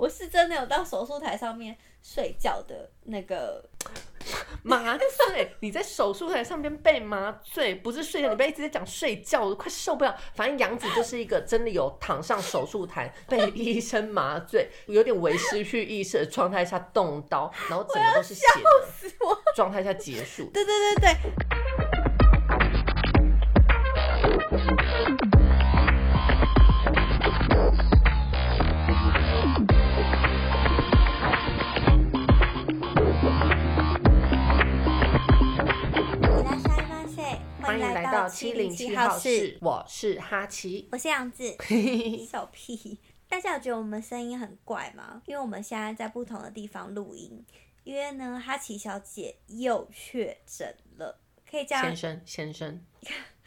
我是真的有到手术台上面睡觉的那个 麻醉，你在手术台上面被麻醉，不是睡觉，你不要一直在讲睡觉，我都快受不了。反正杨子就是一个真的有躺上手术台被医生麻醉，有点为失去意识的状态下动刀，然后整个都是血的状态下结束。对对对对。七零七号室，我是哈奇，我是杨子，小屁。大家有觉得我们声音很怪吗？因为我们现在在不同的地方录音，因为呢，哈奇小姐又确诊了，可以这样，先生先生。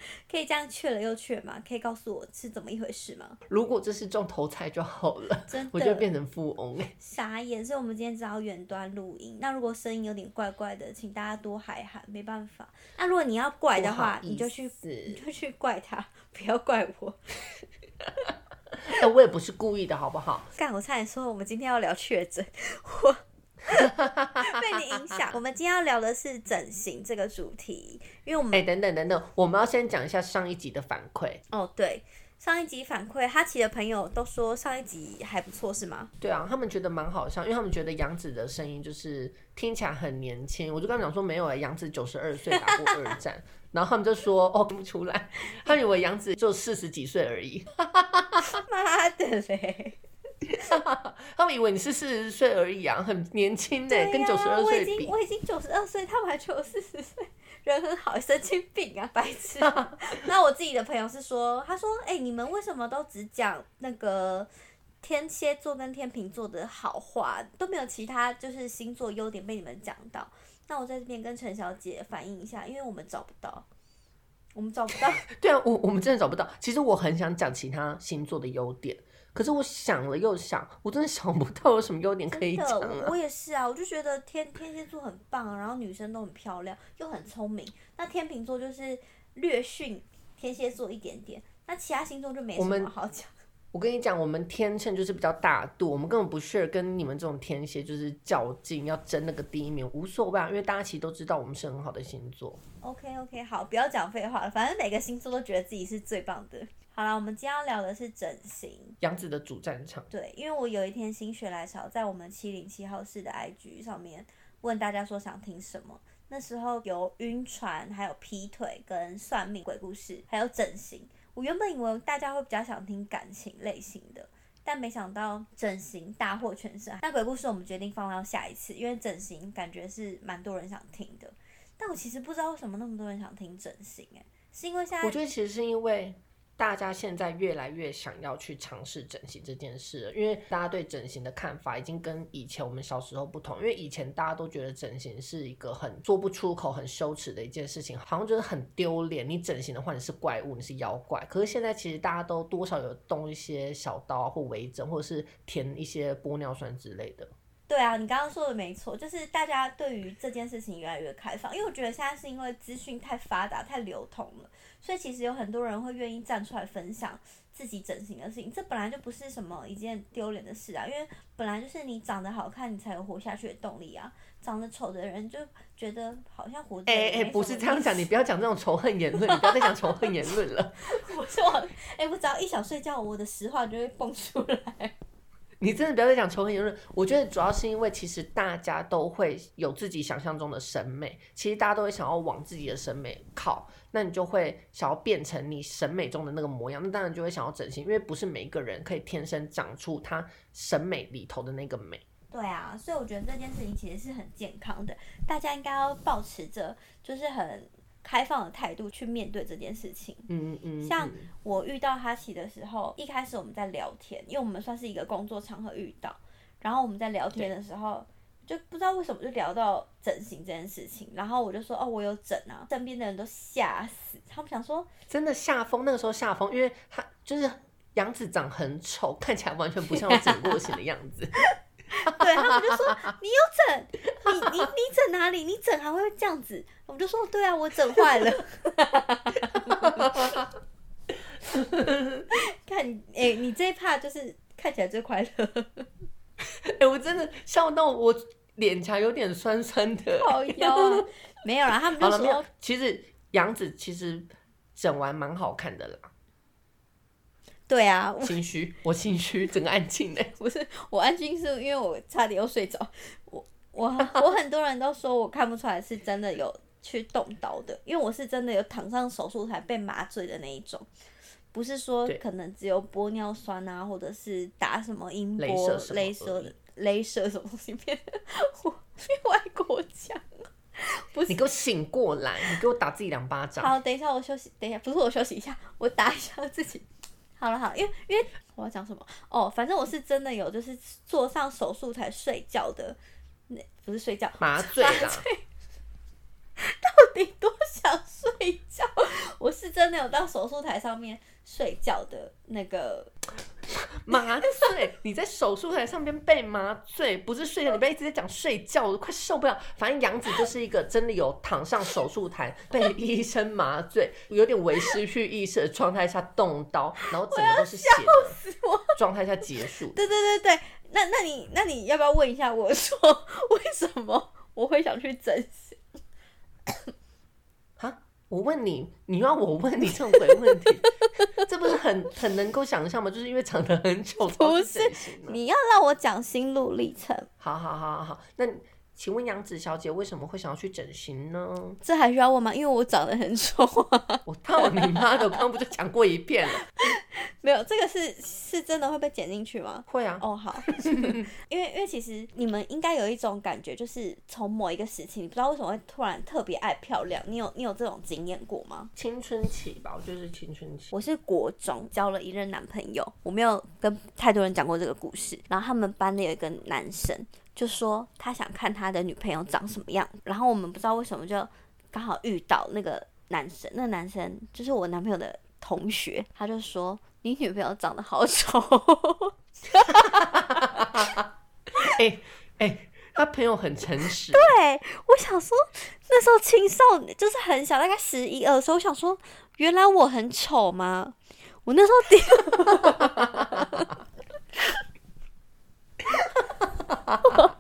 可以这样确了又确吗？可以告诉我是怎么一回事吗？如果这是中头彩就好了，真的，我就变成富翁哎！傻眼，所以我们今天只好远端录音。那如果声音有点怪怪的，请大家多海涵，没办法。那如果你要怪的话，你就去你就去怪他，不要怪我。哎，我也不是故意的，好不好？干，我差点说我们今天要聊确诊，我。被你影响。我们今天要聊的是整形这个主题，因为我们哎，等等等等，我们要先讲一下上一集的反馈。哦，对，上一集反馈，哈奇的朋友都说上一集还不错，是吗？对啊，他们觉得蛮好笑，因为他们觉得杨子的声音就是听起来很年轻。我就刚讲说没有哎，杨子九十二岁打过二战，然后他们就说哦听不出来，他以为杨子就四十几岁而已。妈的嘞！他们以为你是四十岁而已啊，很年轻呢，跟九十二岁比。我已经九十二岁，他们还觉得我四十岁，人很好，神经病啊，白痴。那我自己的朋友是说，他说，哎，你们为什么都只讲那个天蝎座跟天秤座的好话，都没有其他就是星座优点被你们讲到？那我在这边跟陈小姐反映一下，因为我们找不到，我们找不到。对啊，我我们真的找不到。其实我很想讲其他星座的优点。可是我想了又想，我真的想不到有什么优点可以讲啊！我也是啊，我就觉得天天蝎座很棒，然后女生都很漂亮，又很聪明。那天秤座就是略逊天蝎座一点点，那其他星座就没什么好讲。我跟你讲，我们天秤就是比较大度，我们根本不屑跟你们这种天蝎就是较劲，要争那个第一名，无所谓啊，因为大家其实都知道我们是很好的星座。OK OK，好，不要讲废话了，反正每个星座都觉得自己是最棒的。好了，我们今天要聊的是整形，杨子的主战场。对，因为我有一天心血来潮，在我们七零七号室的 IG 上面问大家说想听什么，那时候有晕船，还有劈腿，跟算命鬼故事，还有整形。我原本以为大家会比较想听感情类型的，但没想到整形大获全胜。那鬼故事我们决定放到下一次，因为整形感觉是蛮多人想听的。但我其实不知道为什么那么多人想听整形，诶，是因为现在我觉得其实是因为。大家现在越来越想要去尝试整形这件事了，因为大家对整形的看法已经跟以前我们小时候不同。因为以前大家都觉得整形是一个很说不出口、很羞耻的一件事情，好像觉得很丢脸。你整形的话，你是怪物，你是妖怪。可是现在其实大家都多少有动一些小刀或微整，或者是填一些玻尿酸之类的。对啊，你刚刚说的没错，就是大家对于这件事情越来越开放，因为我觉得现在是因为资讯太发达、太流通了。所以其实有很多人会愿意站出来分享自己整形的事情，这本来就不是什么一件丢脸的事啊，因为本来就是你长得好看，你才有活下去的动力啊。长得丑的人就觉得好像活。哎哎，不是这样讲，你不要讲这种仇恨言论，你不要再讲仇恨言论了。我说，哎，我只要一想睡觉，我的实话就会蹦出来。你真的不要再讲仇恨言论。我觉得主要是因为其实大家都会有自己想象中的审美，其实大家都会想要往自己的审美靠，那你就会想要变成你审美中的那个模样，那当然就会想要整形，因为不是每一个人可以天生长出他审美里头的那个美。对啊，所以我觉得这件事情其实是很健康的，大家应该要保持着就是很。开放的态度去面对这件事情。嗯嗯嗯。像我遇到哈奇的时候，一开始我们在聊天，因为我们算是一个工作场合遇到，然后我们在聊天的时候，就不知道为什么就聊到整形这件事情，然后我就说哦，我有整啊，身边的人都吓死，他们想说真的吓疯，那个时候吓疯，因为他就是杨子长很丑，看起来完全不像整过型的样子。对他们就说你有整，你你你整哪里？你整还会这样子？我们就说对啊，我整坏了。看，哎，你这一趴就是看起来最快乐。哎、我真的笑到我脸颊有点酸酸的。好腰啊，没有啦，他们就说，其实杨紫其实整完蛮好看的啦。对啊，我心虚，我心虚，整个安静的。不是我安静是因为我差点又睡着，我我我很多人都说我看不出来是真的有去动刀的，因为我是真的有躺上手术台被麻醉的那一种。不是说可能只有玻尿酸啊，或者是打什么音波、镭射镭射什么东西变我变外国腔。你给我醒过来，你给我打自己两巴掌。好，等一下我休息，等一下不是我休息一下，我打一下自己。好了好，因为因为我要讲什么？哦，反正我是真的有就是做上手术才睡觉的，那不是睡觉，麻醉啦，到底多想睡觉？我是真的有到手术台上面睡觉的那个，麻醉，你在手术台上面被麻醉，不是睡觉，你不要一直在讲睡觉，我都快受不了。反正杨子就是一个真的有躺上手术台被医生麻醉，有点为失去意识的状态下动刀，然后整个都是血的状态下结束。对对对对，那那你那你要不要问一下我说为什么我会想去整形？哈，我问你，你要我问你这种鬼问题，这不是很很能够想象吗？就是因为长得很丑不是？你要让我讲心路历程，好好好好好，那请问杨紫小姐为什么会想要去整形呢？这还需要问吗？因为我长得很丑啊。我操你妈的！我刚刚不就讲过一遍了？没有，这个是是真的会被剪进去吗？会啊，哦，好，因为因为其实你们应该有一种感觉，就是从某一个时期，你不知道为什么会突然特别爱漂亮，你有你有这种经验过吗？青春期吧，我觉得是青春期。我是国中交了一任男朋友，我没有跟太多人讲过这个故事。然后他们班的有一个男生就说他想看他的女朋友长什么样，然后我们不知道为什么就刚好遇到那个男生，那个男生就是我男朋友的同学，他就说你女朋友长得好丑。哎哎、他朋友很诚实，对，我想说那时候青少年就是很小，大概十一二岁，我想说原来我很丑吗？我那时候第，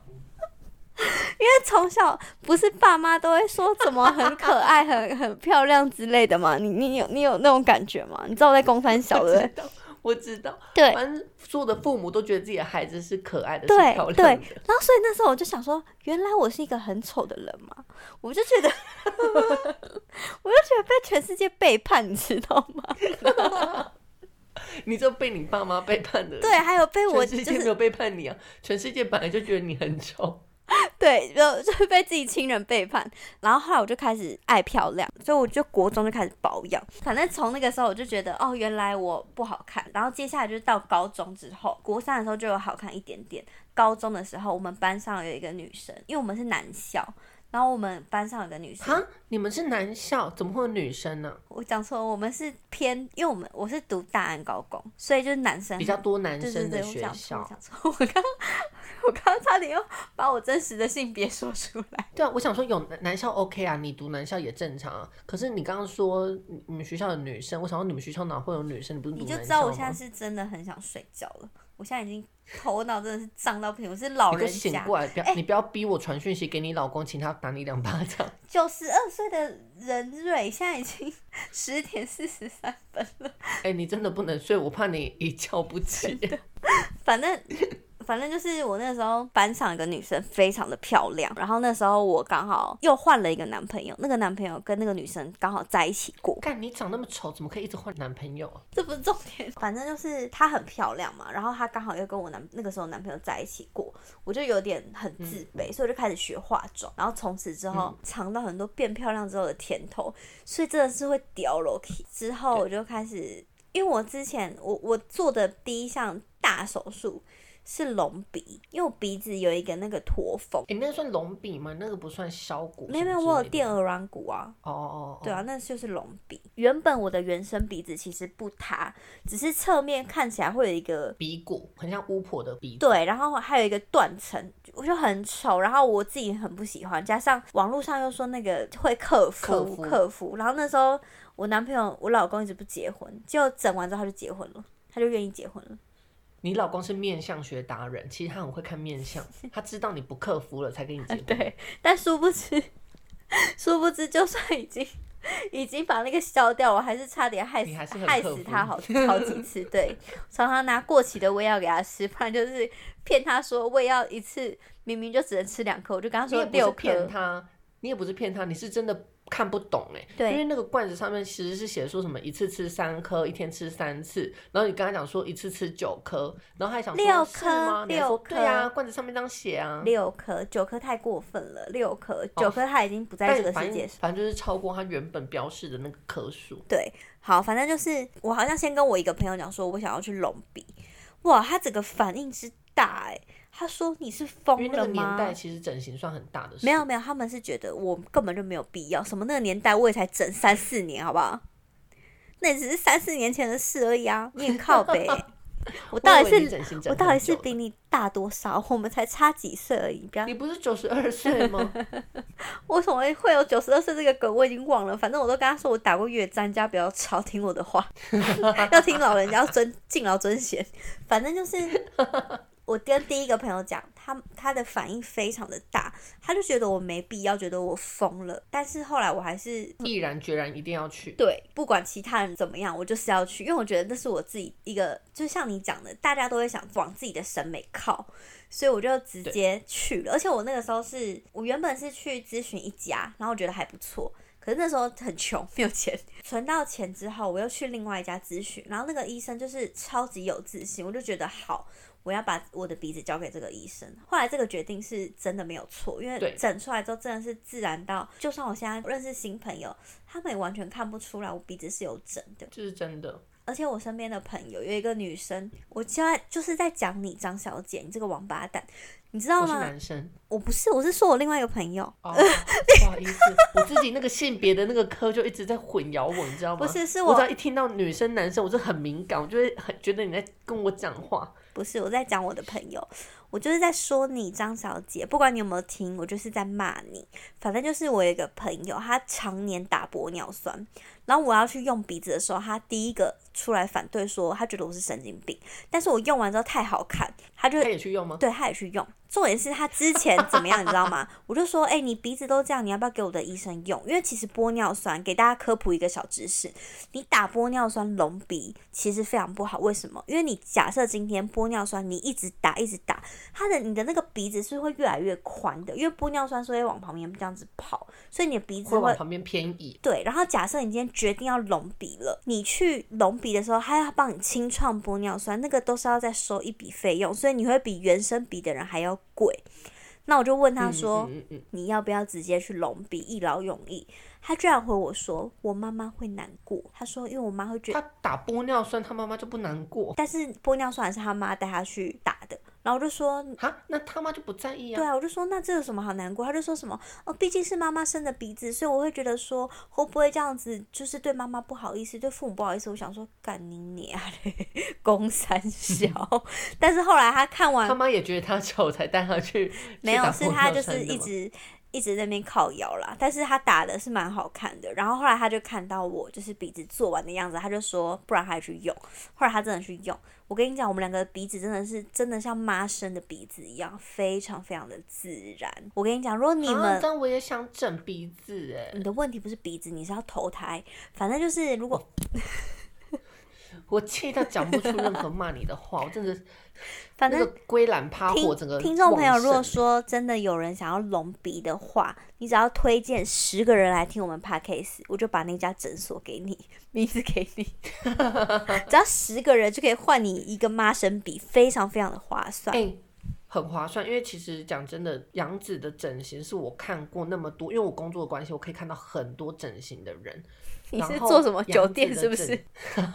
因为从小不是爸妈都会说怎么很可爱、很很漂亮之类的嘛？你你有你有那种感觉吗？你知道我在公翻小的？我知道。对反正所有的父母都觉得自己的孩子是可爱的，对对，漂亮的。然后所以那时候我就想说，原来我是一个很丑的人嘛，我就觉得，我就觉得被全世界背叛，你知道吗？你就被你爸妈背叛的。对，，还有被我就是全世界没有背叛你啊！全世界本来就觉得你很丑。对，就 就是被自己亲人背叛。然后后来我就开始爱漂亮，所以我就国中就开始保养。反正从那个时候我就觉得，哦，原来我不好看。然后接下来就是到高中之后，国三的时候就有好看一点点。高中的时候，我们班上有一个女生，因为我们是男校，然后我们班上有个女生，哈，你们是男校，怎么会有女生呢、我讲错了，我们是偏，因为我们我是读大安高工，所以就是男生比较多男对对对，生的学我讲错，校我。讲错，我刚 我刚刚差点又把我真实的性别说出来。对啊，我想说有男男校 OK 啊，你读男校也正常啊。可是你刚刚说你你们学校的女生，我想说你们学校哪会有女生？你不是读你就男知道我现在吗？是真的很想睡觉了，我现在已经头脑真的是胀到不行，我是老人家，醒过来，不要、你不要逼我传讯息给你老公，请他打你两巴掌。九十二岁的人瑞现在已经 十点四十三分了，哎、你真的不能睡，我怕你一觉不起。反正。反正就是我那时候班上一个女生非常的漂亮，然后那时候我刚好又换了一个男朋友，那个男朋友跟那个女生刚好在一起过，干，你长那么丑，怎么可以一直换男朋友啊？这不是重点，反正就是她很漂亮嘛，然后她刚好又跟我男那个时候男朋友在一起过，我就有点很自卑，所以我就开始学化妆，然后从此之后、尝到很多变漂亮之后的甜头，所以真的是会掉落去。之后我就开始，因为我之前我我做的第一项大手术是隆鼻，因为我鼻子有一个那个驼峰。哎、那算隆鼻吗？那个不算削骨。没有没有，我有垫。耳软骨啊，哦哦哦，对啊，那就是隆鼻。原本我的原生鼻子其实不塌，只是侧面看起来会有一个鼻骨很像巫婆的鼻骨。对，然后还有一个断层，我就很丑，然后我自己很不喜欢，加上网络上又说那个会克服克服克服，然后那时候我男朋友我老公一直不结婚，结果整完之后他就结婚了，他就愿意结婚了。你老公是面相学达人，其实他很会看面相，他知道你不克服了才跟你结婚。对，但殊不知，殊不知，就算已经已经把那个消掉，我还是差点害死害死他好好几次。对，常常拿过期的胃药给他吃，不然就是骗他说胃药一次明明就只能吃两颗，我就跟他说六颗。骗他，你也不是骗他，你是真的看不懂哎。对因为那个罐子上面其实是写说什么一次吃三颗，一天吃三次，然后你跟他讲说一次吃九颗，然后他还想六颗吗？六颗对啊，罐子上面这样写啊。六颗，九颗太过分了，六颗，九颗他已经不在这个世界上。反正就是超过他原本标示的那个颗数。对，好，反正就是我好像先跟我一个朋友讲说，我想要去隆鼻，哇，他整个反应之大哎、他说你是疯了吗那个年？代其实整形算很大的事。没有没有，他们是觉得我根本就没有必要。什么那个年代我也才整三四年，好不好？那也只是三四年前的事而已啊！你很靠 北欸、我到底是我到底是比你大多少？我们才差几岁而已，不要你不是九十二岁吗？我怎么会有九十二岁这个梗？我已经忘了。反正我都跟他说我打过月战，家不要吵，听我的话，要听老人家，要尊敬老尊贤。反正就是我跟第一个朋友讲，他他的反应非常的大，他就觉得我没必要，觉得我疯了。但是后来我还是毅然决然一定要去。对，不管其他人怎么样，我就是要去，因为我觉得那是我自己一个，就像你讲的，大家都会想往自己的审美靠，所以我就直接去了。而且我那个时候是我原本是去咨询一家，然后我觉得还不错。可是那时候很穷，没有钱。存到钱之后，我又去另外一家咨询，然后那个医生就是超级有自信，我就觉得好，我要把我的鼻子交给这个医生。后来这个决定是真的没有错，因为对整出来之后真的是自然到，就算我现在认识新朋友，他们也完全看不出来我鼻子是有整的。这是真的。而且我身边的朋友有一个女生，我现在就是在讲你张小姐，你这个王八蛋，你知道我是吗？男生。我不是，我是说我另外一个朋友，哦，不好意思，我自己那个性别的那个科就一直在混淆我，你知道吗？不是是我我只要一听到女生男生，我就很敏感，我就会很觉得你在跟我讲话。不是我在讲我的朋友，我就是在说你张小姐，不管你有没有听，我就是在骂你。反正就是我有一个朋友，他常年打玻尿酸，然后我要去用鼻子的时候，他第一个出来反对说，他觉得我是神经病。但是我用完之后太好看，他就他也去用吗？对，他也去用。重点是他之前怎么样，你知道吗？我就说，哎、你鼻子都这样，你要不要给我的医生用？因为其实玻尿酸，给大家科普一个小知识，你打玻尿酸隆鼻其实非常不好。为什么？因为你假设今天玻尿酸你一直打一直打，它的你的那个鼻子是会越来越宽的，因为玻尿酸是会往旁边这样子跑，所以你的鼻子会会往旁边偏移。对，然后假设你今天决定要隆鼻了，你去隆鼻的时候，他要帮你清创玻尿酸，那个都是要再收一笔费用，所以你会比原生鼻的人还要贵。那我就问他说，嗯嗯嗯你要不要直接去隆鼻，一劳永逸？他居然回我说，我妈妈会难过。他说，因为我妈会觉得，他打玻尿酸，他妈妈就不难过但是玻尿酸还是他妈带他去打的。然后我就说，啊，那他妈就不在意啊。对啊，我就说那这有什么好难过？他就说什么哦，毕竟是妈妈生的鼻子，所以我会觉得说会不会这样子就是对妈妈不好意思，对父母不好意思。我想说干你娘嘞，公三小。但是后来他看完他妈也觉得他丑，才带他去。没有，是他就是一直一直在那边靠摇啦，但是他打的是蛮好看的。然后后来他就看到我就是鼻子做完的样子，他就说不然他去用。后来他真的去用，我跟你讲，我们两个鼻子真的是真的像妈生的鼻子一样，非常非常的自然。我跟你讲，如果你啊们、但我也想整鼻子哎，你的问题不是鼻子，你是要投胎。反正就是如果 我气到讲不出任何骂你的话，我真的反正那个龟兰趴火，整个听众朋友，如果说真的有人想要隆鼻的话，你只要推荐十个人来听我们 podcast，我就把那家诊所给你，名字给你，只要十个人就可以换你一个妈生鼻，非常非常的划算。哎、很划算，因为其实讲真的，杨子的整形是我看过那么多，因为我工作的关系，我可以看到很多整形的人。你是做什么酒店是不是？整？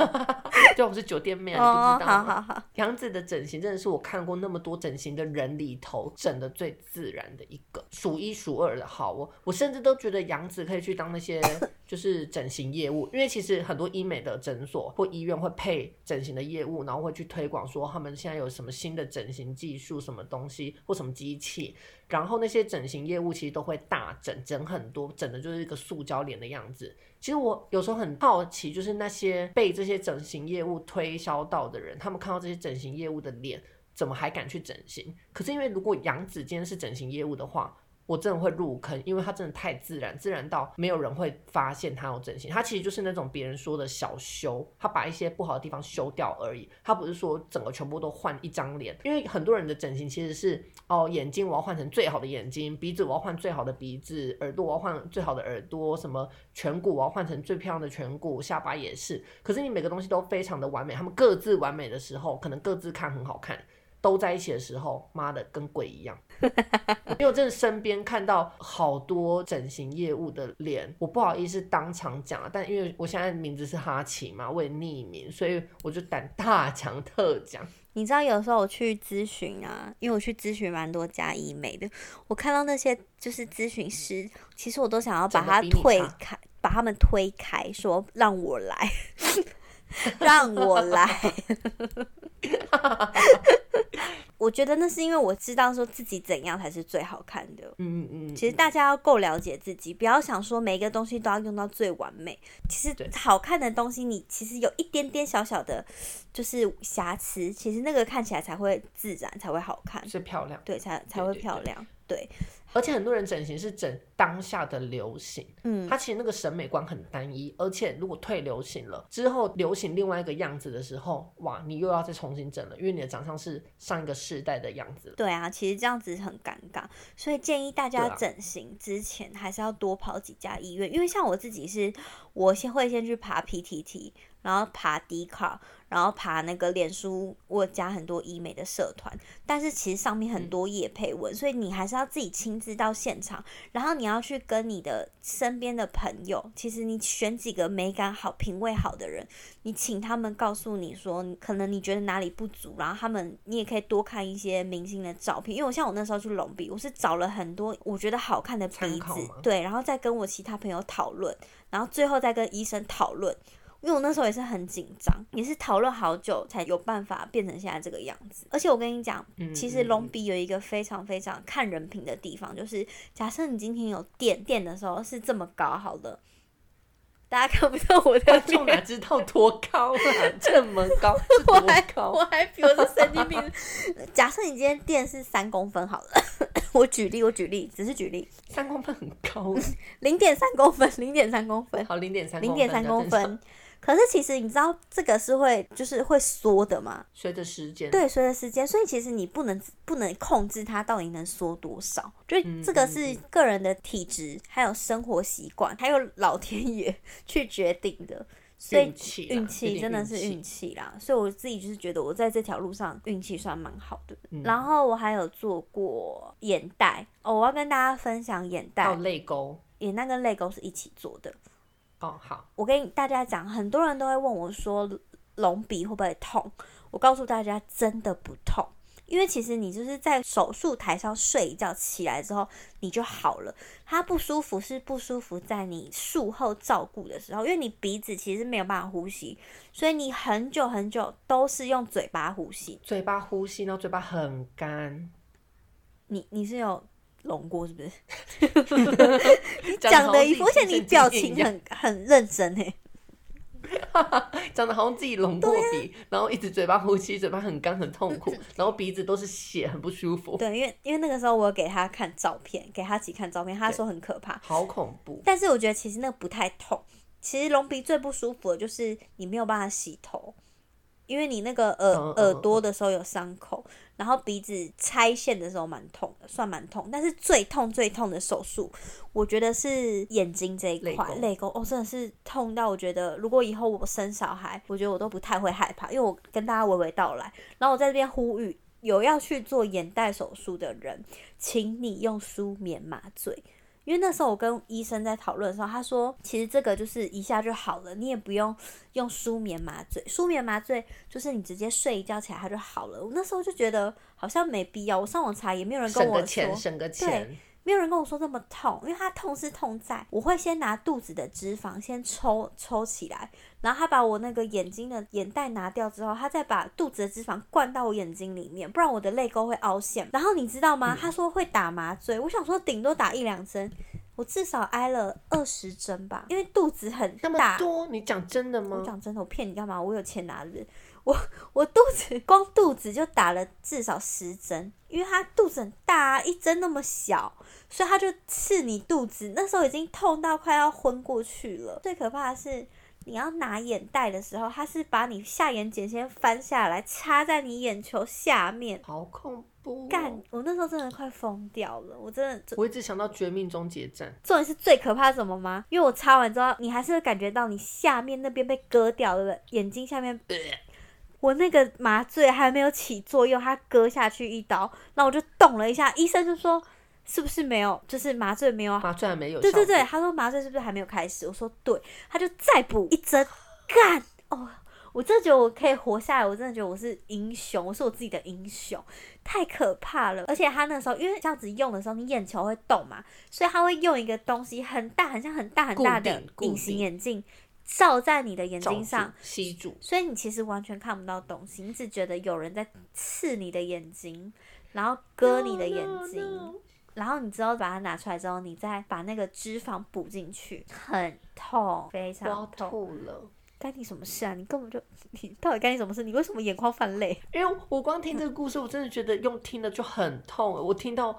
对，我是酒店妹啊，哦你，不知道吗？好好好，杨子的整形真的是我看过那么多整形的人里头整的最自然的一个，数一数二的好。我我甚至都觉得杨子可以去当那些 就是整形业务，因为其实很多医美的诊所或医院会配整形的业务，然后会去推广说他们现在有什么新的整形技术、什么东西或什么机器，然后那些整形业务其实都会大整整很多，整的就是一个塑胶脸的样子。其实我有时候很好奇，就是那些被这些整形业务推销到的人，他们看到这些整形业务的脸，怎么还敢去整形？可是因为如果杨子今天是整形业务的话，我真的会入坑，因为他真的太自然，自然到没有人会发现他有整形。他其实就是那种别人说的小修，他把一些不好的地方修掉而已。他不是说整个全部都换一张脸，因为很多人的整形其实是哦，眼睛我要换成最好的眼睛，鼻子我要换最好的鼻子，耳朵我要换最好的耳朵，什么颧骨我要换成最漂亮的颧骨，下巴也是。可是你每个东西都非常的完美，他们各自完美的时候，可能各自看很好看。都在一起的时候，妈的跟鬼一样。因为我真的身边看到好多整形业务的脸，我不好意思当场讲，但因为我现在名字是哈奇嘛，我也匿名，所以我就胆大讲特讲。你知道有时候我去咨询啊，因为我去咨询蛮多家医美的，我看到那些就是咨询师，其实我都想要把他推开，把他们推开，说让我来，让我来。我觉得那是因为我知道说自己怎样才是最好看的。嗯嗯嗯。其实大家要够了解自己，不要想说每一个东西都要用到最完美。其实好看的东西，你其实有一点点小小的，就是瑕疵，其实那个看起来才会自然，才会好看，是漂亮。对，才才会漂亮。对。而且很多人整形是整当下的流行，嗯，他其实那个审美观很单一。而且如果退流行了之后，流行另外一个样子的时候，哇，你又要再重新整了，因为你的长相是上一个世代的样子。对啊，其实这样子很尴尬，所以建议大家整形之前还是要多跑几家医院，因为像我自己是，我先会先去爬 PTT。然后爬迪卡，然后爬那个脸书，我加很多医美的社团，但是其实上面很多叶配文，所以你还是要自己亲自到现场，然后你要去跟你的身边的朋友，其实你选几个美感好、品味好的人，你请他们告诉你说，可能你觉得哪里不足，然后他们你也可以多看一些明星的照片，因为我像我那时候去隆鼻，我是找了很多我觉得好看的鼻子，对，然后再跟我其他朋友讨论，然后最后再跟医生讨论。因为我那时候也是很紧张，也是讨论好久才有办法变成现在这个样子。而且我跟你讲，其实隆鼻有一个非常非常看人品的地方，就是假设你今天有垫垫的时候是这么高，好了，大家看不到我的脸，哪知道多高啊？这么高，我还我还比我是神经病。假设你今天垫是三公分，好了，我举例，我举例，只是举例，三公分很高，零点三公分，零点三公分，好，零点三，零点三公分。可是其实你知道这个是会就是会缩的嘛？随着时间，对，随着时间，所以其实你不能不能控制它到底能缩多少，就这个是个人的体质，还有生活习惯，还有老天爷去决定的。所以运气真的是运气啦。所以我自己就是觉得我在这条路上运气算蛮好的。然后我还有做过眼袋哦，我要跟大家分享眼袋，泪沟，眼袋跟泪沟是一起做的。哦，好，我跟大家讲，很多人都会问我说，隆鼻会不会痛？我告诉大家，真的不痛，因为其实你就是在手术台上睡一觉，起来之后你就好了。它不舒服是不舒服在你术后照顾的时候，因为你鼻子其实没有办法呼吸，所以你很久很久都是用嘴巴呼吸，嘴巴呼吸，然后嘴巴很干。你你是有？隆过是不是？你讲的一副，而且你表情很很认真哎，讲的好像自己隆过鼻，然后一直嘴巴呼吸，嘴巴很干很痛苦，然后鼻子都是血，很不舒服。对，因为因为那个时候我有给他看照片，给他自己看照片，他说很可怕，好恐怖。但是我觉得其实那个不太痛，其实隆鼻最不舒服的就是你没有办法洗头。因为你那个耳耳朵的时候有伤口，然后鼻子拆线的时候蛮痛的，算蛮痛。但是最痛最痛的手术，我觉得是眼睛这一块泪沟哦，真的是痛到我觉得，如果以后我生小孩，我觉得我都不太会害怕，因为我跟大家娓娓道来。然后我在这边呼吁，有要去做眼袋手术的人，请你用舒眠麻醉。因为那时候我跟医生在讨论的时候，他说其实这个就是一下就好了，你也不用用舒眠麻醉。舒眠麻醉就是你直接睡一觉起来它就好了。我那时候就觉得好像没必要。我上网查也没有人跟我说，省个钱。没有人跟我说这么痛，因为它痛是痛在，我会先拿肚子的脂肪先抽抽起来，然后他把我那个眼睛的眼袋拿掉之后，他再把肚子的脂肪灌到我眼睛里面，不然我的泪沟会凹陷。然后你知道吗？他说会打麻醉，我想说顶多打一两针，我至少挨了二十针吧，因为肚子很那么大。多，你讲真的吗我？讲真的，我骗你干嘛？我有钱拿的，我我肚子光肚子就打了至少十针，因为他肚子很大啊，一针那么小，所以他就刺你肚子，那时候已经痛到快要昏过去了。最可怕的是。你要拿眼袋的时候，他是把你下眼睑先翻下来，插在你眼球下面。好恐怖、哦！干，我那时候真的快疯掉了，我真的我一直想到《绝命终结战》，重点是最可怕什么吗？因为我擦完之后，你还是会感觉到你下面那边被割掉了，眼睛下面。我那个麻醉还没有起作用，他割下去一刀，然后我就动了一下，医生就说是不是没有，就是麻醉没有。麻醉还没有。对对对，，他说麻醉是不是还没有开始？我说对，他就再补。一针，干哦！我真的觉得我可以活下来，我真的觉得我是英雄，我是我自己的英雄，太可怕了。而且他那时候因为这样子用的时候，你眼球会动嘛，所以他会用一个东西很大、很像很大很大的隐形眼镜照在你的眼睛上，吸住。所以你其实完全看不到东西，你只觉得有人在刺你的眼睛，然后割你的眼睛。No, no, no 然后你之后把它拿出来之后，你再把那个脂肪补进去，很痛，非我要常痛。吐了。干你什么事啊？你根本就你到底干你什么事？你为什么眼眶泛泪？因为我光听这个故事，我真的觉得用听的就很痛。我听到，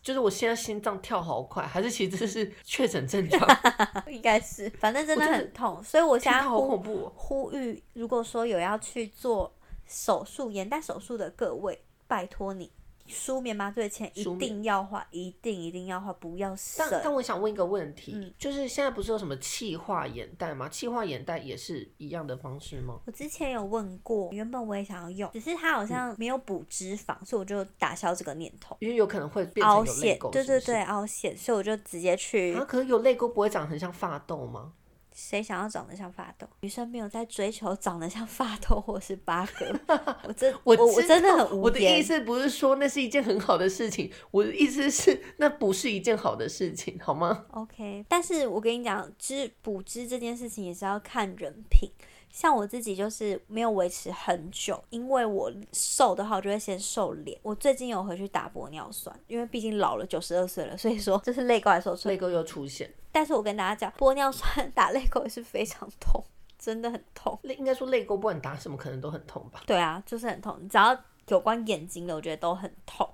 就是我现在心脏跳好快，还是其实这是确诊症状？应该是，反正真的很痛，所以我现在好呼恐怖、哦。呼吁，如果说有要去做手术眼袋手术的各位，拜托你。舒眠麻醉前一定要画，一定一定要画，不要但但。我想问一个问题，嗯就是现在不是有什么气化眼袋吗？气化眼袋也是一样的方式吗？我之前有问过，原本我也想要用，只是它好像没有补脂肪，所以我就打消这个念头。因为有可能会变成有泪凹陷，沟，对对对，凹陷，所以我就直接去啊，可是有泪沟不会长得很像发痘吗？谁想要长得像发豆？女生没有在追求长得像发豆或是八哥，我真我我知真的很无我的意。思不是说那是一件很好的事情，我的意思是那不是一件好的事情，好吗？OK，但是我跟你讲，知补知这件事情也是要看人品。像我自己就是没有维持很久，因为我瘦的话，我就会先瘦脸。我最近有回去打玻尿酸，因为毕竟老了九十二岁了，所以说这是泪沟来说泪沟又出现，但是我跟大家讲，玻尿酸 打泪沟也是非常痛，真的很痛。泪应该说泪沟不管打什么可能都很痛吧？对啊，就是很痛。只要有关眼睛的，我觉得都很痛。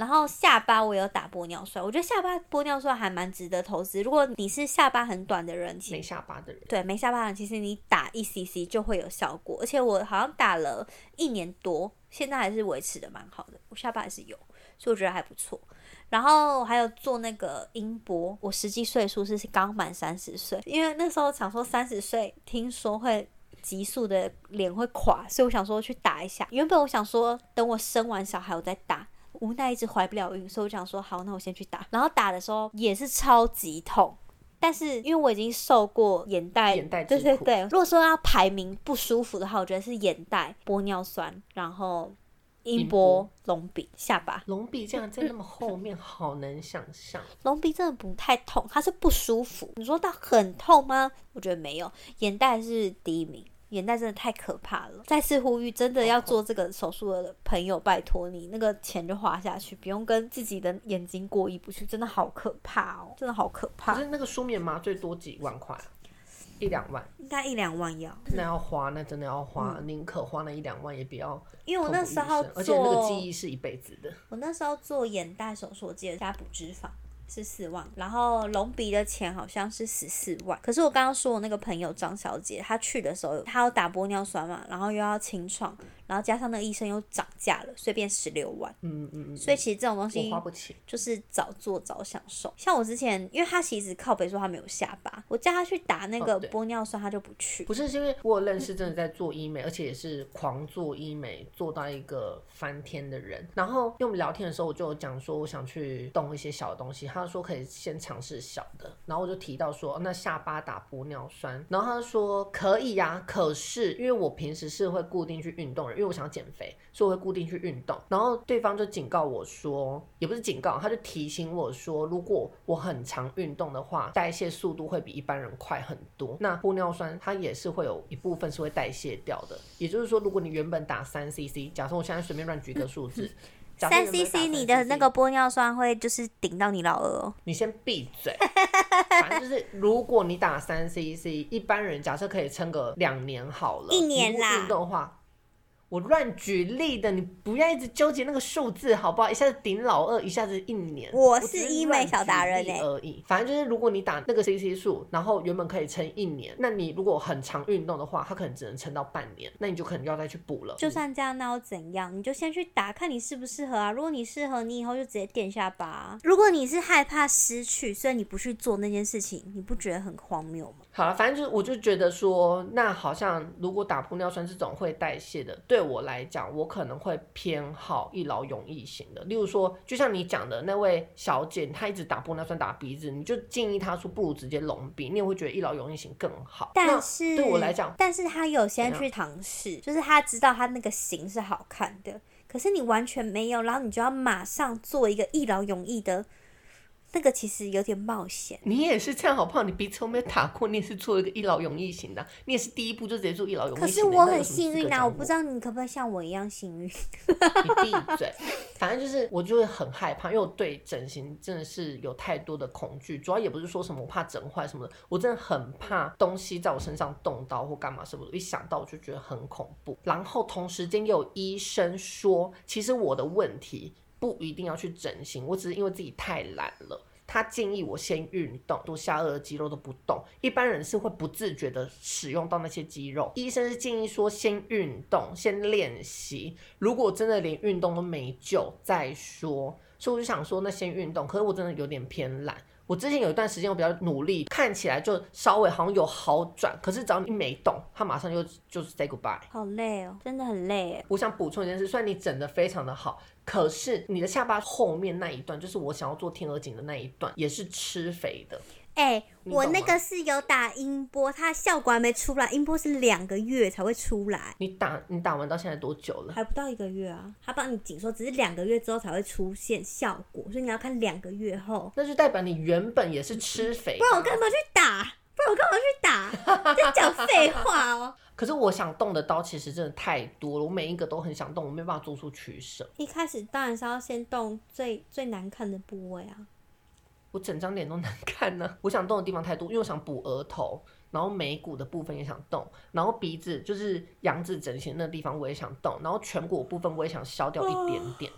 然后下巴我有打玻尿酸，我觉得下巴玻尿酸还蛮值得投资。如果你是下巴很短的人，其没实下巴的人，对没下巴的人，其实你打一 cc 就会有效果。而且我好像打了一年多，现在还是维持的蛮好的，我下巴还是有，所以我觉得还不错。然后还有做那个音波，我实际岁数是刚满三十岁，因为那时候想说三十岁，听说会急速的脸会垮，所以我想说去打一下。原本我想说等我生完小孩我再打，无奈一直怀不了孕，所以我想说好，那我先去打。然后打的时候也是超级痛。但是因为我已经受过眼袋，眼袋对对对。如果说要排名不舒服的话，我觉得是眼袋、玻尿酸，然后音波、隆鼻、下巴。隆鼻这样在那么后面，好难想象。隆鼻真的不太痛，它是不舒服。你说它很痛吗？我觉得没有。眼袋是第一名，眼袋真的太可怕了。再次呼吁，真的要做这个手术的朋友，拜托你那个钱就花下去，不用跟自己的眼睛过意不去，真的好可怕哦，真的好可怕可怕，是那个舒眠麻醉多几万块啊，一两万，应该一两万要。那要花，那真的要花，宁可花那一两万，也不要因为我那时候而且那个做记忆是一辈子的。我那时候做眼袋手术，我记得加补脂肪是四万，然后隆鼻的钱好像是十四万。可是我刚刚说我那个朋友张小姐，她去的时候她要打玻尿酸嘛，然后又要清创，然后加上那个医生又涨价了，所以变十六万。嗯嗯嗯，所以其实这种东我西花不起。就是早做早享受。像我之前，因为他其实靠北说他没有下巴，我叫他去打那个玻尿酸，他就不去。不是，是因为我有认识真的在做医美，而且也是狂做医美，做到一个翻天的人。然后因为我们聊天的时候，我就有讲说我想去动一些小的东西，他说可以先尝试小的，然后我就提到说、哦那下巴打玻尿酸，然后他说可以呀、可是因为我平时是会固定去运动的，因为我想减肥，所以我会固定去运动。然后对方就警告我说，也不是警告，他就提醒我说，如果我很常运动的话，代谢速度会比一般人快很多。那玻尿酸它也是会有一部分是会代谢掉的，也就是说，如果你原本打三 CC，假设我现在随便乱举个数字，三 CC 你的那个玻尿酸会就是顶到你老二哦。你先闭嘴。反正就是，如果你打三 CC，一般人假设可以撑个两年好了，一年啦运动的话。我乱举例的，你不要一直纠结那个数字，好不好？一下子顶老二，一下子一年。我是医美小达人欸欸而已。反正就是，如果你打那个 CC 数，然后原本可以撑一年，那你如果很常运动的话，它可能只能撑到半年，那你就可能要再去补了。就算这样，那又怎样？你就先去打，看你适不适合啊。如果你适合，你以后就直接垫下巴啊、如果你是害怕失去，所以你不去做那件事情，你不觉得很荒谬吗？好了，反正就是我就觉得说，那好像如果打玻尿酸这种会代谢的，对我来讲，我可能会偏好一劳永逸型的。例如说，就像你讲的那位小姐，她一直打玻尿酸打鼻子，你就建议她说，不如直接隆鼻，你也会觉得一劳永逸型更好。但是对我来讲，但是她有先去尝试，就是她知道她那个型是好看的，可是你完全没有，然后你就要马上做一个一劳永逸的，那个其实有点冒险。你也是这样好不好？你鼻子都没有打过，你也是做一个一劳永逸型的，你也是第一步就直接做一劳永逸型。可是我很幸运啊，我不知道你可不可以像我一样幸运。你闭嘴！反正就是我就会很害怕，因为我对整形真的是有太多的恐惧。主要也不是说什么我怕整坏什么的，我真的很怕东西在我身上动刀或干嘛什么的，一想到我就觉得很恐怖。然后同时间也有医生说，其实我的问题不一定要去整形，我只是因为自己太懒了。他建议我先运动，多下颚的肌肉都不动。一般人是会不自觉的使用到那些肌肉。医生是建议说先运动，先练习。如果真的连运动都没救，再说。所以我就想说，那先运动。可是我真的有点偏懒。我之前有一段时间我比较努力，看起来就稍微好像有好转，可是只要一没动，它马上就就是 say goodbye。好累哦，真的很累。我想补充一件事，虽然你整的非常的好，可是你的下巴后面那一段，就是我想要做天鹅颈的那一段，也是吃肥的。哎、我那个是有打音波，它效果还没出来，音波是两个月才会出来。你打你打完到现在多久了？还不到一个月啊，他帮你紧缩，只是两个月之后才会出现效果，所以你要看两个月后。那就代表你原本也是吃肥啊。不然我干嘛去打？不然我干嘛去打？在讲废话哦。可是我想动的刀其实真的太多了，我每一个都很想动，我没办法做出取舍。一开始当然是要先动最最难看的部位啊。我整张脸都难看呢、我想动的地方太多，因为我想补额头，然后眉骨的部分也想动，然后鼻子就是杨子整形那个地方我也想动，然后颧骨部分我也想削掉一点点，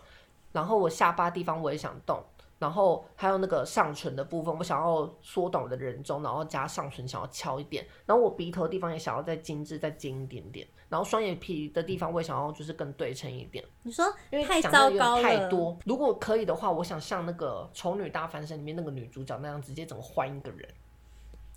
然后我下巴地方我也想动，然后还有那个上唇的部分，我想要缩短我的人中，然后加上唇想要翘一点，然后我鼻头的地方也想要再精致再精一点点，然后双眼皮的地方我也想要就是更对称一点。你说因为太糟糕了，太多。如果可以的话，我想像那个《丑女大翻身》里面那个女主角那样，直接整个换一个人。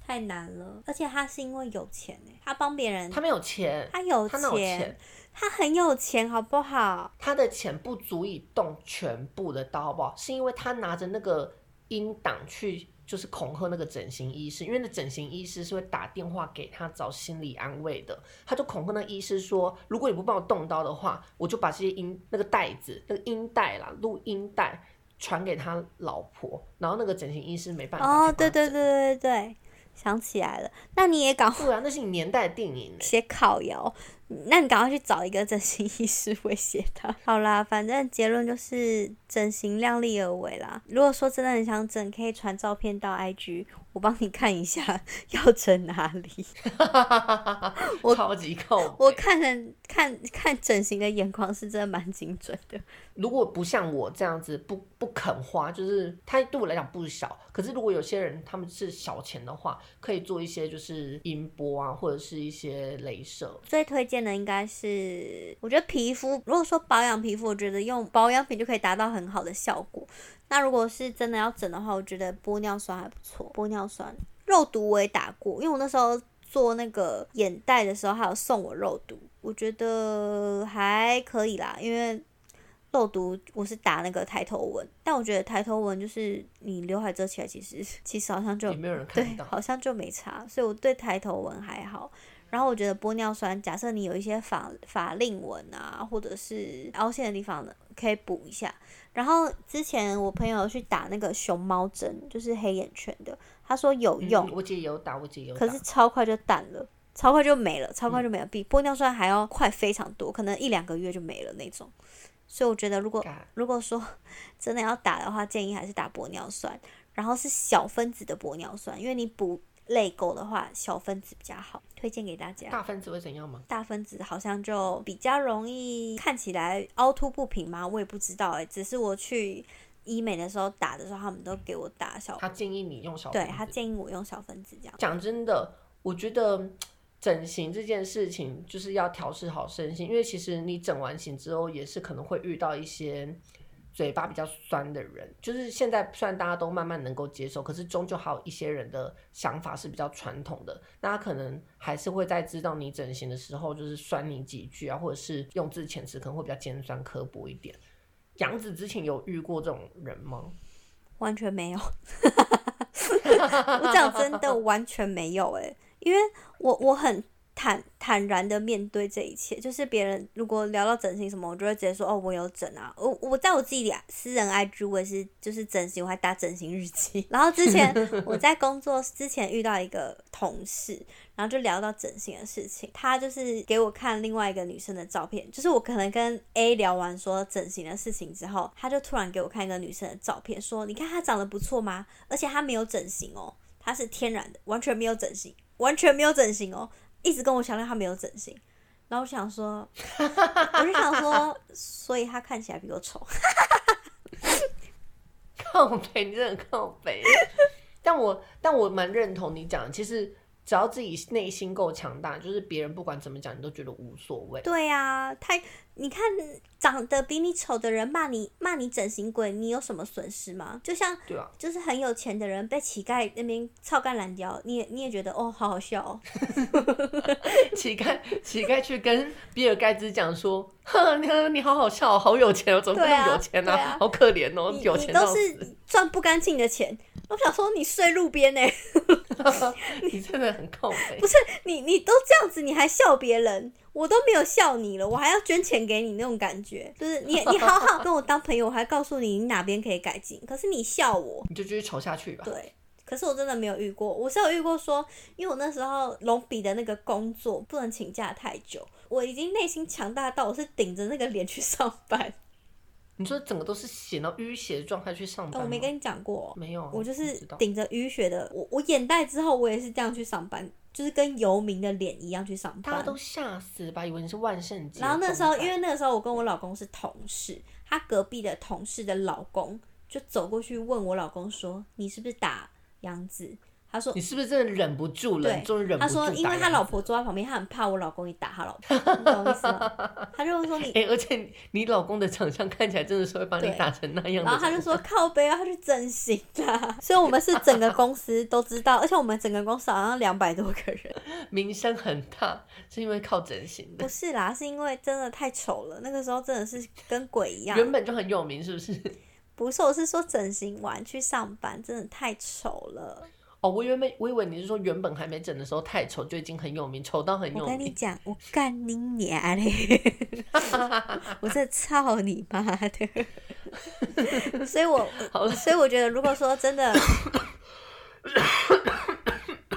太难了。而且他是因为有钱哎、他帮别人，她没有钱，他有她哪有钱钱？，他很有钱，好不好？她的钱不足以动全部的刀，好不好？是因为她拿着那个音档去。就是恐吓那个整形医师，因为那整形医师是会打电话给他找心理安慰的。他就恐吓那医师说，如果你不帮我动刀的话，我就把这些音那个带子、那个音带啦、录音带传给他老婆。然后那个整形医师没办法哦，对对对对对对，想起来了。那你也赶快对啊，那是你年代的电影欸写烤窑，那你赶快去找一个整形医师威胁他。好啦，反正结论就是整形量力而为啦。如果说真的很想整，可以传照片到 IG，我帮你看一下要整哪里。我超级扣。我看人看看整形的眼光是真的蛮精准的。如果不像我这样子不不肯花，就是它对我来讲不小。可是如果有些人他们是小钱的话，可以做一些就是音波啊，或者是一些镭射。最推荐的应该是，我觉得皮肤，如果说保养皮肤，我觉得用保养品就可以达到很好的效果。那如果是真的要整的话，我觉得玻尿酸还不错。玻尿酸肉毒我也打过，因为我那时候做那个眼袋的时候，还有送我肉毒，我觉得还可以啦。因为肉毒我是打那个抬头纹，但我觉得抬头纹就是你刘海遮起来，其实 其实好像就也没有人对看，到。好像就没差，所以我对抬头纹还好。然后我觉得玻尿酸，假设你有一些法法令纹啊，或者是凹陷的地方呢，可以补一下。然后之前我朋友去打那个熊猫针，就是黑眼圈的，他说有用，嗯我姐有打，我姐有打。可是超快就淡了，超快就没了，超快就没了，比玻尿酸还要快非常多，可能一两个月就没了那种。所以我觉得如果如果说 真的要打的话，建议还是打玻尿酸，然后是小分子的玻尿酸，因为你补泪沟的话，小分子比较好，推荐给大家。大分子会怎样吗？大分子好像就比较容易看起来凹凸不平吗？我也不知道哎、只是我去医美的时候打的时候，他们都给我打小，他建议你用小分子。对他建议我用小分子这样。讲真的，我觉得整形这件事情就是要调试好身心，因为其实你整完形之后，也是可能会遇到一些嘴巴比较酸的人。就是现在虽然大家都慢慢能够接受，可是终究还有一些人的想法是比较传统的，那他可能还是会在知道你整形的时候，就是酸你几句啊，或者是用字遣词可能会比较尖酸刻薄一点。杨子之前有遇过这种人吗？完全没有，我讲真的完全没有哎、因为我我很坦坦然的面对这一切，就是别人如果聊到整形什么，我就会直接说哦我有整啊，我我在我自己的私人 IG 我也是就是整形，我还打整形日记，然后之前我在工作之前遇到一个同事，然后就聊到整形的事情，他就是给我看另外一个女生的照片，就是我可能跟 A 聊完说整形的事情之后，他就突然给我看一个女生的照片，说你看她长得不错吗？而且她没有整形哦，她是天然的，完全没有整形，完全没有整形哦，一直跟我强调他没有整形。然后我想说，我就想说，所以他看起来比我丑。靠背，你真的很靠背。但我但我蛮认同你讲，其实只要自己内心够强大，就是别人不管怎么讲，你都觉得无所谓。对呀、太你看长得比你丑的人骂你骂你整形鬼，你有什么损失吗？就像对啊，就是很有钱的人被乞丐那边操干蓝雕，你也你也觉得哦，好好笑哦。乞丐乞丐去跟比尔盖茨讲说：“呵，你你好好笑哦，好有钱哦，怎么会对啊那么有钱呢啊好可怜哦，你有钱都。是赚不干净的钱。我想说，你睡路边呢、你真的很靠北不。是你你都这样子，你还笑别人，我都没有笑你了，我还要捐钱给你那种感觉，就是你你好好跟我当朋友，我还告诉你你哪边可以改进，可是你笑我，你就继续吵下去吧。对。可是我真的没有遇过，我是有遇过说，因为我那时候隆鼻的那个工作不能请假太久，我已经内心强大到我是顶着那个脸去上班。你说整个都是血，然后淤血的状态去上班、哦我没跟你讲过哦，没有啊，我就是顶着淤血的，我我眼袋之后，我也是这样去上班，就是跟游民的脸一样去上班。大家都吓死吧，以为你是万圣节。然后那时候，因为那个时候我跟我老公是同事，他隔壁的同事的老公就走过去问我老公说：“你是不是打杨子？”他说你是不是真的忍不住了？对终于忍不他住他说，因为他老婆坐在旁边，他很怕我老公一打他老婆，你懂我意思吗？他就说你，哎、而且你老公的长相看起来真的是会把你打成那样。然后他就说靠背啊，他去整形啦。所以我们是整个公司都知道，而且我们整个公司好像两百多个人。名声很大，是因为靠整形的不。是啦，是因为真的太丑了，那个时候真的是跟鬼一样。原本就很有名，是不是？不是，我是说整形完去上班真的太丑了。哦，我原本我以为你是说原本还没整的时候太丑就已经很有名，丑到很有名。我跟你讲，我干你娘嘞！我这操你妈的！所以我，好所以我觉得，如果说真的，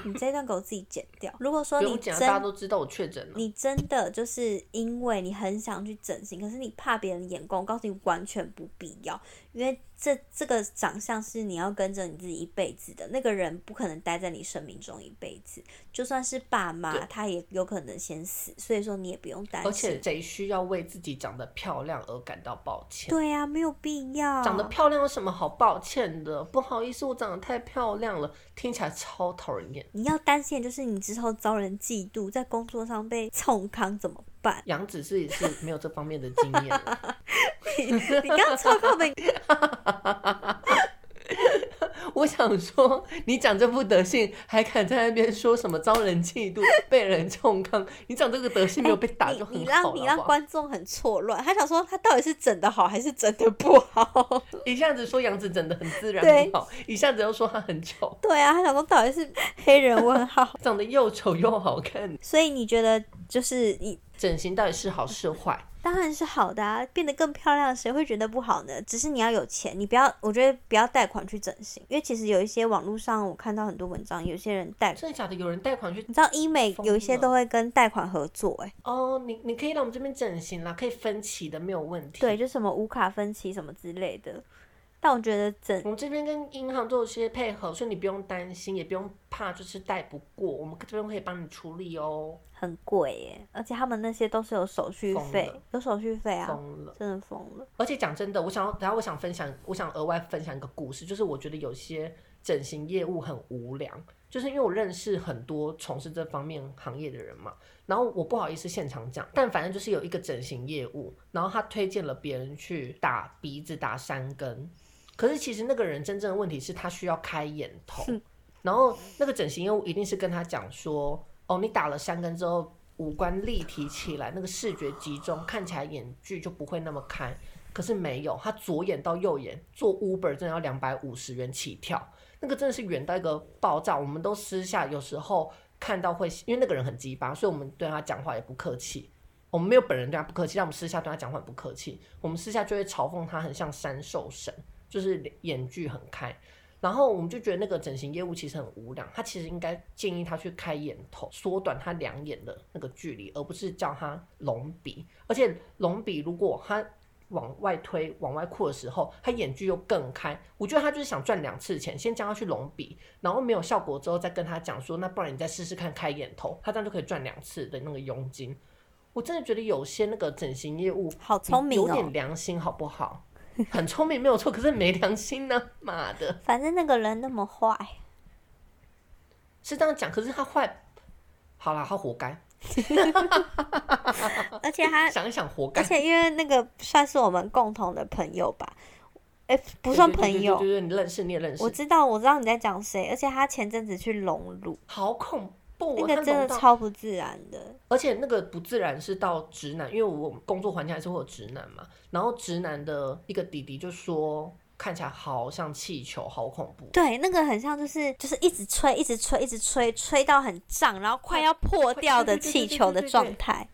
你这段给我自己剪掉。如果说你不用讲，大家都知道我确诊了。你真的就是因为你很想去整形，可是你怕别人的眼光，我告诉你完全不必要，因为这这个长相是你要跟着你自己一辈子的，那个人不可能待在你生命中一辈子，就算是爸妈，他也有可能先死，所以说你也不用担心而且心。谁需要为自己长得漂亮而感到抱歉？对呀、没有必要。长得漂亮有什么好抱歉的？不好意思，我长得太漂亮了，听起来超讨人厌。你要担心的就是你之后遭人嫉妒，在工作上被冲康怎么办？杨子是也是没有这方面的经验。你你刚刚超靠背，我想说，你长这副德性，还敢在那边说什么招人嫉妒、被人冲康？你长这个德性没有被打就很好了，让你让好不好观众很错乱，他想说他到底是整的好还是整的不好？一下子说杨子整的很自然很好，一下子又说他很丑，对啊，他想说到底是黑人问号，长得又丑又好看，所以你觉得就是你整形到底是好是坏？当然是好的啊，变得更漂亮，谁会觉得不好呢？只是你要有钱，你不要，我觉得不要贷款去整形，因为其实有一些网络上我看到很多文章，有些人贷，真的假的？有人贷款去？你知道医美有一些都会跟贷款合作、欸，哦，你你可以来我们这边整形啦，可以分期的，没有问题。对，，就什么无卡分期什么之类的。但我觉得整我们这边跟银行都有些配合，所以你不用担心，也不用怕就是贷不过，我们这边可以帮你处理哦。很贵耶，而且他们那些都是有手续费，有手续费啊，疯了。真的疯了。而且讲真的，我想要，然后我想分享，我想额外分享一个故事，就是我觉得有些整形业务很无良，就是因为我认识很多从事这方面行业的人嘛，然后我不好意思现场讲，但反正就是有一个整形业务，然后他推荐了别人去打鼻子、打山根，可是其实那个人真正的问题是他需要开眼头，然后那个整形业务一定是跟他讲说，哦，你打了三根之后。五官立体起来，那个视觉集中，看起来眼距就不会那么开。可是没有，他左眼到右眼做 Uber 真的要两百五十元起跳，那个真的是远到一个爆炸。我们都私下有时候看到会，因为那个人很鸡巴，所以我们对他讲话也不客气。我们没有本人对他不客气，但我们私下对他讲话很不客气。我们私下就会嘲讽他很像三兽神，就是眼距很开。然后我们就觉得那个整形业务其实很无良，他其实应该建议他去开眼头，缩短他两眼的那个距离，而不是叫他隆鼻。而且隆鼻如果他往外推、往外扩的时候，他眼距又更开。我觉得他就是想赚两次钱，先叫他去隆鼻，然后没有效果之后再跟他讲说，那不然你再试试看开眼头，他这样就可以赚两次的那个佣金。我真的觉得有些那个整形业务好聪明有点哦！良心好不好？很聪明没有错，可是没良心呢，妈的！反正那个人那么坏，是这样讲，可是他坏，好啦，他活该。而且他，想一想，活该而。且因为那个算是我们共同的朋友吧，哎、不算朋友对，对对对对你认识，你也认识我，知道，我知道你在讲谁，而且他前阵子去隆乳，好恐怖、哦，那个真的超不自然的。而且那个不自然是到直男，因为我工作环境还是会有直男嘛，然后直男的一个弟弟就说看起来好像气球，好恐怖。对，那个很像就是就是一直吹，一直吹，一直吹，吹到很胀，然后快要破掉的气球的状态。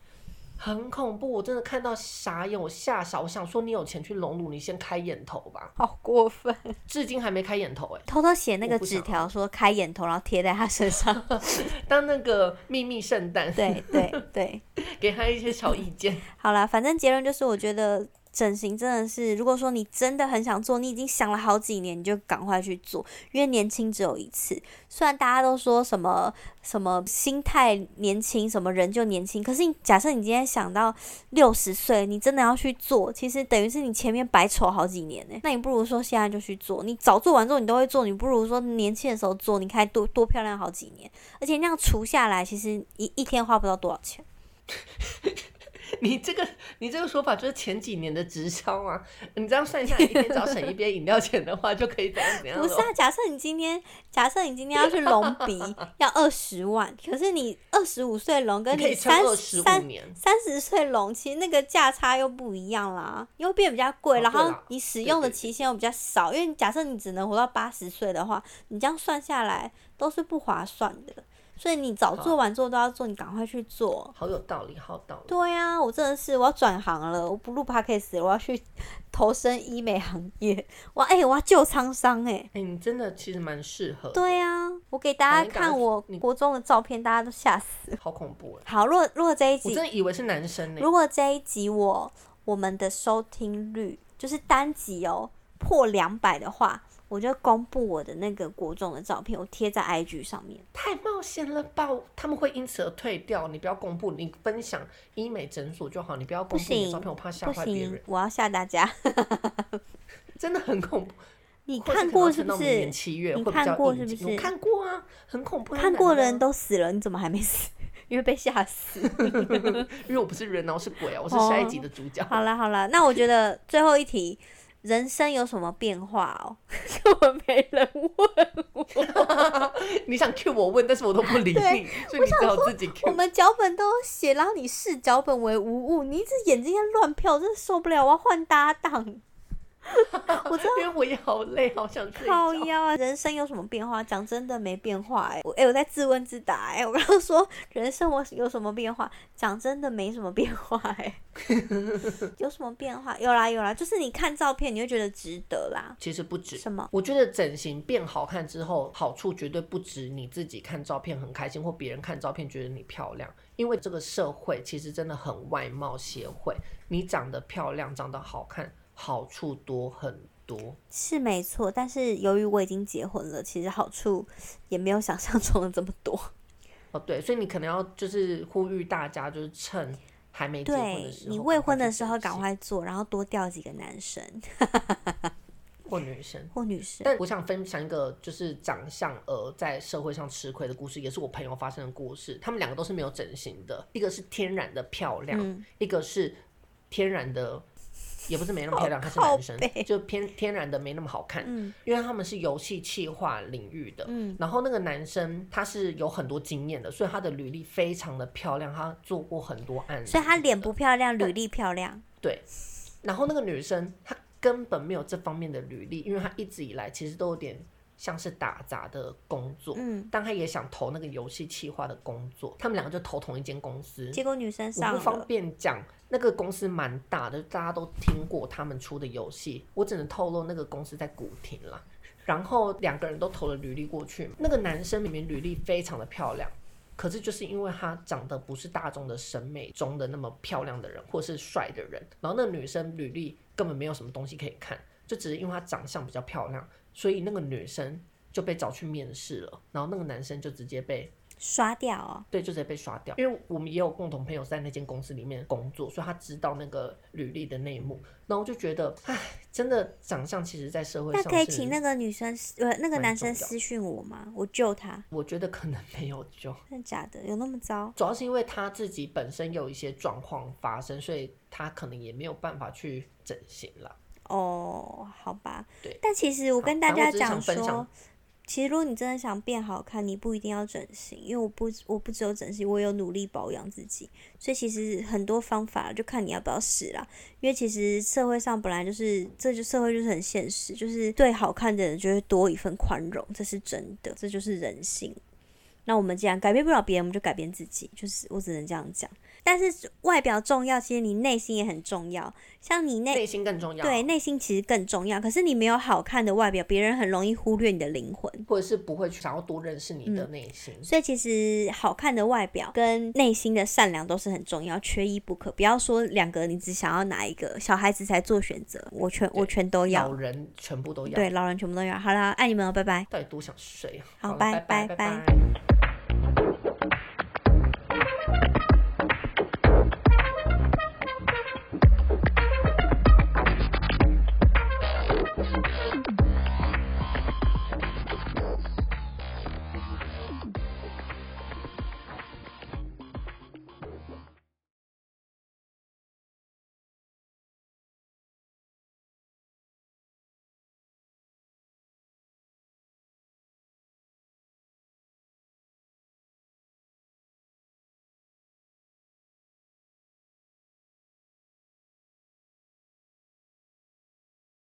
很恐怖，我真的看到傻眼，我吓傻，我想说你有钱去隆乳，你先开眼头吧，好过分！至今还没开眼头哎、偷偷写那个纸条说开眼头，然后贴在他身上。当那个秘密圣诞，对对对，给他一些小意见。好啦，反正结论就是，我觉得整形真的是，如果说你真的很想做，你已经想了好几年，你就赶快去做，因为年轻只有一次。虽然大家都说什么什么心态年轻，什么人就年轻，可是你假设你今天想到六十岁，你真的要去做，其实等于是你前面白丑好几年呢。那你不如说现在就去做，你早做完之后你都会做，你不如说年轻的时候做，你看多多漂亮好几年，而且那样除下来，其实一一天花不到多少钱。你这个你这个说法就是前几年的直销啊，你这样算一下来，一天只要省一杯饮料钱的话，就可以怎样怎样。不是啊，假设你今天，假设你今天要去隆鼻，要二十万，可是你二十五岁隆，跟你三十三年，三十岁隆，其实那个价差又不一样啦，又变比较贵，然后你使用的期限又比较少，因为假设你只能活到八十岁的话，你这样算下来都是不划算的。所以你早做晚做都要做，你赶快去做。好有道理，好有道理。对呀、我真的是我要转行了，我不录 podcast 了，我要去投身医美行业。我哎、我要救沧桑哎、哎、你真的其实蛮适合，对呀、我给大家看我国中的照片，大家都吓死。好恐怖哎！好，如果如果这一集我真的以为是男生呢。如果这一集我我们的收听率就是单集哦破两百的话，我就公布我的那个国中的照片，我贴在 IG 上面。太冒险了吧！他们会因此而退掉。你不要公布，你分享医美诊所就好，你不要公布你的照片，我怕吓不坏别人。，行我要吓大家。真的很恐怖。你看过是不是？七月你看过是不是我看过啊，很恐怖。看过的人都，死了，你怎么还没死？因为被吓死。因为我不是人啊，我是鬼啊，我是下一集的主角。好啦好啦，那我觉得最后一题，人生有什么变化哦？根本没人问我。你想 cue 我问，但是我都不理你，所以你只好自己我 cue。们脚本都写，然后你视脚本为无物，你一只眼睛在乱瞟，真的受不了，我要换搭档。我真的因为我也好累，好想睡觉。靠腰啊！人生有什么变化？讲真的没变化哎、我哎、我在自问自答哎、我刚刚说人生我有什么变化？讲真的没什么变化哎、有什么变化？有啦有啦，就是你看照片你会觉得值得啦。其实不止，什么？我觉得整形变好看之后，好处绝对不止你自己看照片很开心，或别人看照片觉得你漂亮。因为这个社会其实真的很外貌协会，你长得漂亮、长得好看，好处多很多。是没错，但是由于我已经结婚了，其实好处也没有想象中的这么多。哦，对，所以你可能要就是呼吁大家，就是趁还没结婚的时候，你未婚的时候赶赶快做，然后多钓几个男生 或女生。或女生。但我想分享一个就是长相而在社会上吃亏的故事，也是我朋友发生的故事。他们两个都是没有整形的，一个是天然的漂亮，嗯一个是天然的，也不是没那么漂亮，他是男生，就偏天然的没那么好看。嗯因为他们是游戏企划领域的，嗯然后那个男生他是有很多经验的，所以他的履历非常的漂亮，他做过很多案子，所以他脸不漂亮，履历漂亮。对，然后那个女生她根本没有这方面的履历，因为她一直以来其实都有点像是打杂的工作，嗯，但他也想投那个游戏企划的工作，他们两个就投同一间公司。结果女生我上不方。便讲，那个公司蛮大的，大家都听过他们出的游戏，我只能透露那个公司在古亭啦。然后两个人都投了履历过去，那个男生明明履历非常的漂亮，可是就是因为他长得不是大众的审美中的那么漂亮的人，或是帅的人，然后那女生履历根本没有什么东西可以看，就只是因为她长相比较漂亮，所以那个女生就被找去面试了，然后那个男生就直接被刷掉哦，对，就直接被刷掉。因为我们也有共同朋友在那间公司里面工作，所以他知道那个履历的内幕。然后我就觉得，唉，真的长相其实，在社会那上那可以请那个女生私呃那个男生私讯我吗？我救他，我觉得可能没有救，真的假的？有那么糟？主要是因为他自己本身有一些状况发生，所以他可能也没有办法去整形了。哦，好吧。对但其实我跟大家讲说，其实如果你真的想变好看，你不一定要整形，因为我不我不只有整形，我有努力保养自己，所以其实很多方法就看你要不要试啦。因为其实社会上本来就是，这就社会就是很现实，就是对好看的人就会多一份宽容，这是真的，这就是人性。那我们既然改变不了别人，我们就改变自己，就是我只能这样讲。但是外表重要，其实你内心也很重要。像你内内心更重要，对，内心其实更重要。可是你没有好看的外表，别人很容易忽略你的灵魂。或者是不会去想要多认识你嗯的内心。所以其实好看的外表跟内心的善良都是很重要，缺一不可。不要说两个你只想要哪一个，小孩子才做选择，我全我全都要老。人全部都要，对，老人全部都要。好啦，爱你们哦，拜拜。到底多想睡啊？好了拜拜拜拜拜拜